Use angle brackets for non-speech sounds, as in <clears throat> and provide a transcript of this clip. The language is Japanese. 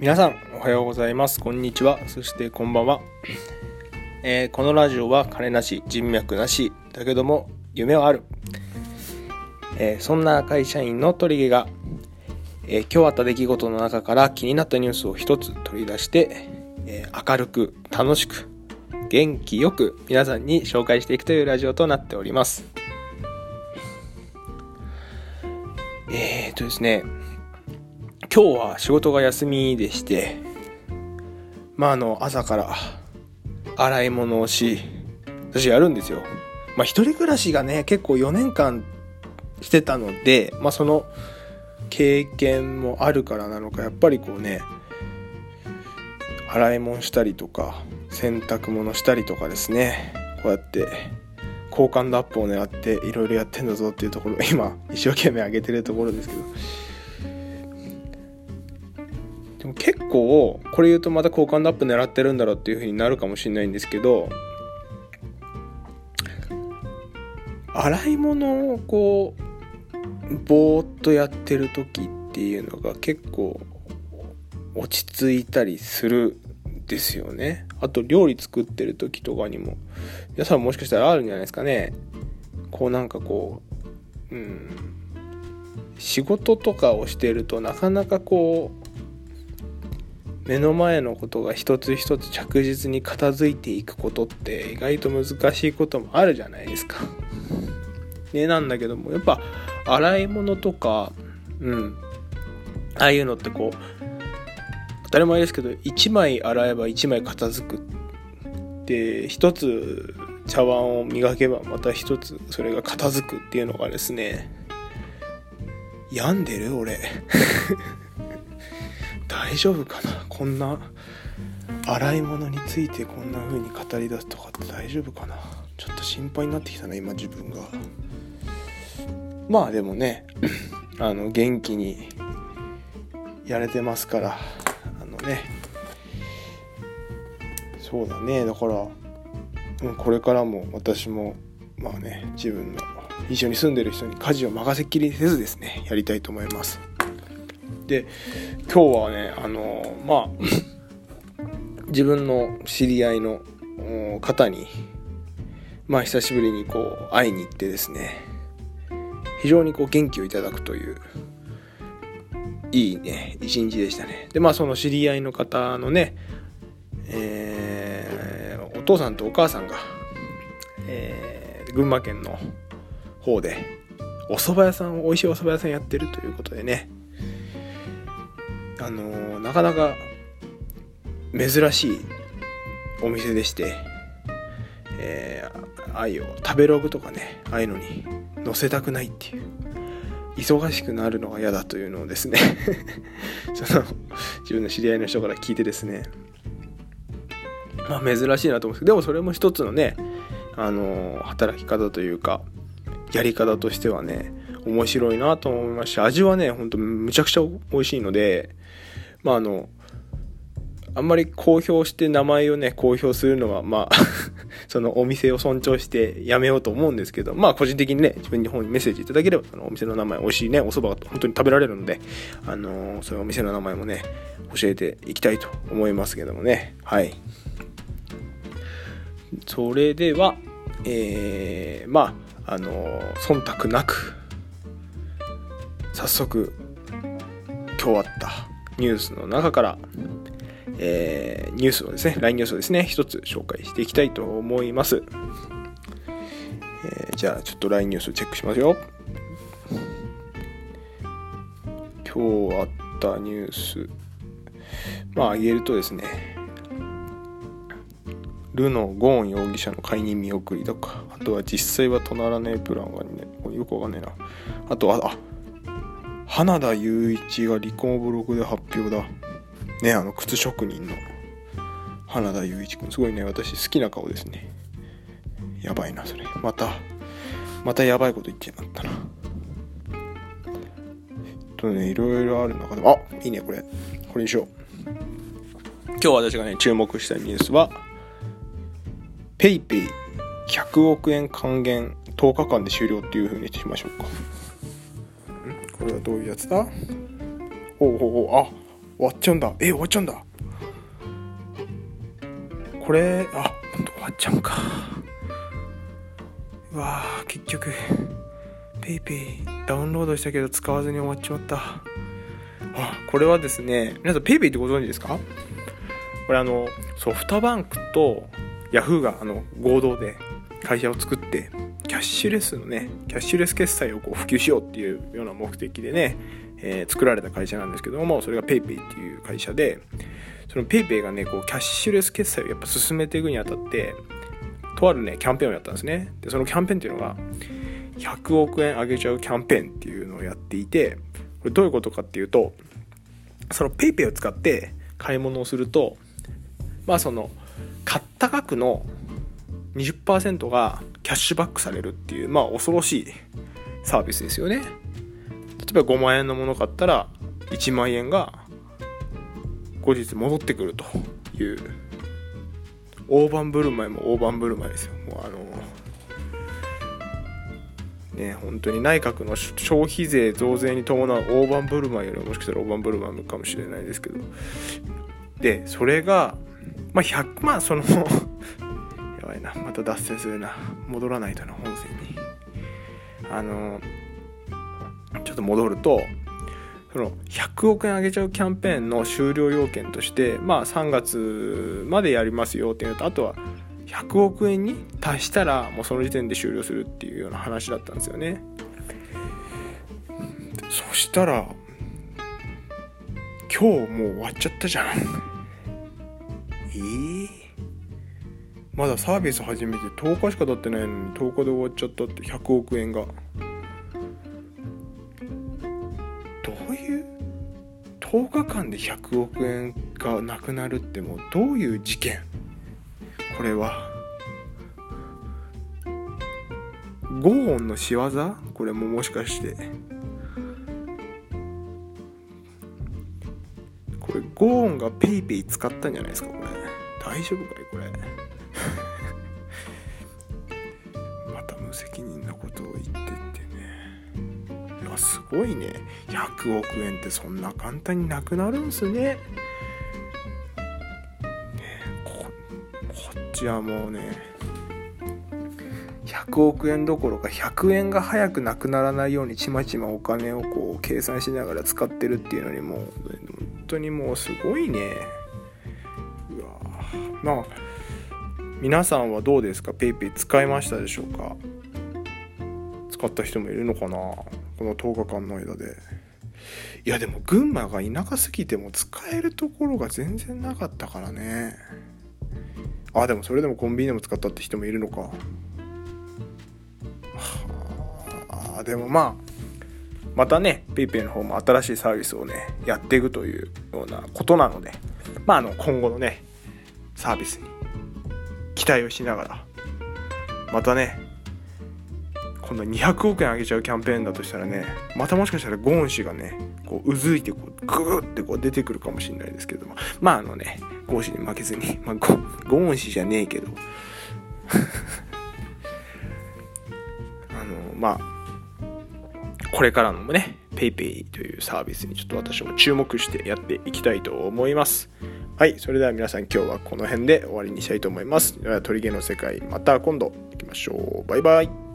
皆さんおはようございます。こんにちは。そしてこんばんは、えー、このラジオは金なし人脈なしだけども夢はある、えー、そんな会社員の鳥毛が、えー、今日あった出来事の中から気になったニュースを一つ取り出して、え明るく楽しく元気よく皆さんに紹介していくというラジオとなっております。えーとですね今日は仕事が休みでして、まああの、朝から洗い物をし、私やるんですよ。まあ一人暮らしがね、結構4年間してたので、まあその経験もあるからなのか、やっぱりこうね、洗い物したりとか、洗濯物したりとかですね、こうやって好感度アップを狙っていろいろやってんだぞっていうところ今一生懸命上げてるところですけどでも結構これ言うとまた好感度アップ狙ってるんだろうっていう風になるかもしれないんですけど洗い物をこうぼーっとやってる時っていうのが結構落ち着いたりするですよね。あと料理作ってる時とかにも。皆さんもしかしたらあるんじゃないですかね。こうなんかこううん。仕事とかをしてるとなかなかこう目の前のことが一つ一つ着実に片付いていくことって意外と難しいこともあるじゃないですか。ねなんだけどもやっぱ洗い物とかうんああいうのってこう当たり前ですけど1枚洗えば1枚片付くで1つ茶碗を磨けばまた1つそれが片付くっていうのがですね病んでる俺 <laughs> 大丈夫かな？こんな洗い物についてこんな風に語り出すとかって大丈夫かな？ちょっと心配になってきたな今自分が。まあでもね <clears throat> あの元気にやれてますからあのね。そうだね。だからこれからも私もまあね自分の一緒に住んでる人に家事を任せっきりせずですねやりたいと思います。で今日はねあのまあ <laughs> 自分の知り合いの方にまあ久しぶりにこう会いに行ってですね非常にこう元気をいただくといういいね一日でしたね。でまあその知り合いの方のねえー、お父さんとお母さんが、えー、群馬県の方でお蕎麦屋さん美味しいお蕎麦屋さんやってるということでねあの、なかなか珍しいお店でして、えー、愛を食べログとかねああいうのに載せたくないっていう忙しくなるのが嫌だというのをですね <laughs> その自分の知り合いの人から聞いてですねまあ珍しいなと思うんですけどでもそれも一つのねあの、働き方というかやり方としてはね面白いなと思いました味はねほんとむちゃくちゃ美味しいのでまああのあんまり公表して名前をね公表するのはまあ <laughs> そのお店を尊重してやめようと思うんですけどまあ個人的にね自分に本にメッセージいただければそのお店の名前美味しいねお蕎麦が本当に食べられるのであのー、そういうお店の名前もね教えていきたいと思いますけどもね。はい。それではえー、まああのー、忖度なく。早速今日あったニュースの中から、えー、ニュースをですね、LINE ニュースをですね、一つ紹介していきたいと思います。えー、じゃあ、ちょっと LINE ニュースをチェックしますよ。今日あったニュース。まあ、言えるとですね、ルノ・ゴーン容疑者の解任見送りとか、あとは実際はとならねえプランがね、よくわかんねえな。あとは、あ、花田雄一が離婚ブログで発表だ。ね、あの、靴職人の花田雄一君。すごいね、私好きな顔ですね。やばいな、それ。また、またやばいこと言ってなったな。えっとね、いろいろある中で、あいいね、これ。これにしよう。今日私がね、注目したニュースは、PayPay 100億円還元10日間で終了っていう風にしましょうか。れはどういうやつだ？おうおあ終わっちゃうんだ。え終わっちゃうんだ。これあ本当終わっちゃうんか。うわー結局 PayPay ダウンロードしたけど使わずに終わっちまった。あこれはですね皆さん PayPay ってご存知ですか？これあのソフトバンクとヤフーがあの合同で会社を作ってキャッシュレスのねキャッシュレス決済をこう普及しようっていうような目的でね、えー、作られた会社なんですけどもそれが PayPay っていう会社でその PayPay がねこうキャッシュレス決済をやっぱ進めていくにあたってとあるねキャンペーンをやったんですね。でそのキャンペーンっていうのが100億円あげちゃうキャンペーンっていうのをやっていてこれどういうことかっていうとその PayPay を使って買い物をするとまあその買った額の20%がキャッシュバックされるっていうまあ恐ろしいサービスですよね。例えば5万円のもの買ったら1万円が後日戻ってくるという大盤振る舞いも大盤振る舞いですよ。もうあのね本当に内閣の消費税増税に伴う大盤振る舞いよりもしかしたら大盤振る舞いかもしれないですけど。でそれがまあ100万そのなまた脱線するな戻らないとな本線に。あのちょっと戻るとその100億円あげちゃうキャンペーンの終了要件としてまあ3月までやりますよっていうのとあとは100億円に達したらもうその時点で終了するっていうような話だったんですよね。そしたら今日もう終わっちゃったじゃん。えー、まだサービス始めて10日しか経ってないのに10日で終わっちゃったって100億円が。どういう？10日間で100億円がなくなるってもうどういう事件？これは。ゴーンの仕業？これももしかして。これゴーンが PayPay 使ったんじゃないですかこれ。大丈夫かいこれ。すごいね。100億円ってそんな簡単になくなるんすね。ここっちはもうね100億円どころか100円が早くなくならないようにちまちまお金をこう計算しながら使ってるっていうのにもう本当にもうすごいね。うわまあ皆さんはどうですか？PayPay 使いましたでしょうか？使った人もいるのかな？この10日間の間で。いやでも群馬が田舎すぎても使えるところが全然なかったからね。あでもそれでもコンビニでも使ったって人もいるのか。はあでもまあまたね PayPay の方も新しいサービスをねやっていくというようなことなので。まああの今後のねサービスに期待をしながらまたね今度200億円あげちゃうキャンペーンだとしたらねまたもしかしたらゴーン氏がねこううずいてこうグーってこう出てくるかもしれないですけどもまああのねゴーン氏に負けずに、まあ、ゴゴーン氏じゃねえけど。<laughs> あのまあこれからのもね PayPay というサービスにちょっと私も注目してやっていきたいと思います。はいそれでは皆さん今日はこの辺で終わりにしたいと思います。では鳥毛の世界また今度。行きましょう。バイバイ。